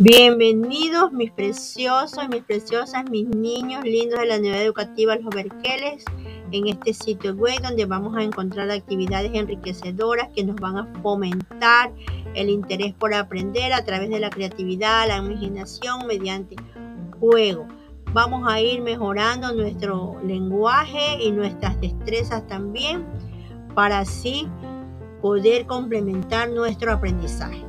Bienvenidos mis preciosos, mis preciosas, mis niños lindos de la Unidad Educativa Los Berqueles en este sitio web donde vamos a encontrar actividades enriquecedoras que nos van a fomentar el interés por aprender a través de la creatividad, la imaginación mediante juego. Vamos a ir mejorando nuestro lenguaje y nuestras destrezas también para así poder complementar nuestro aprendizaje.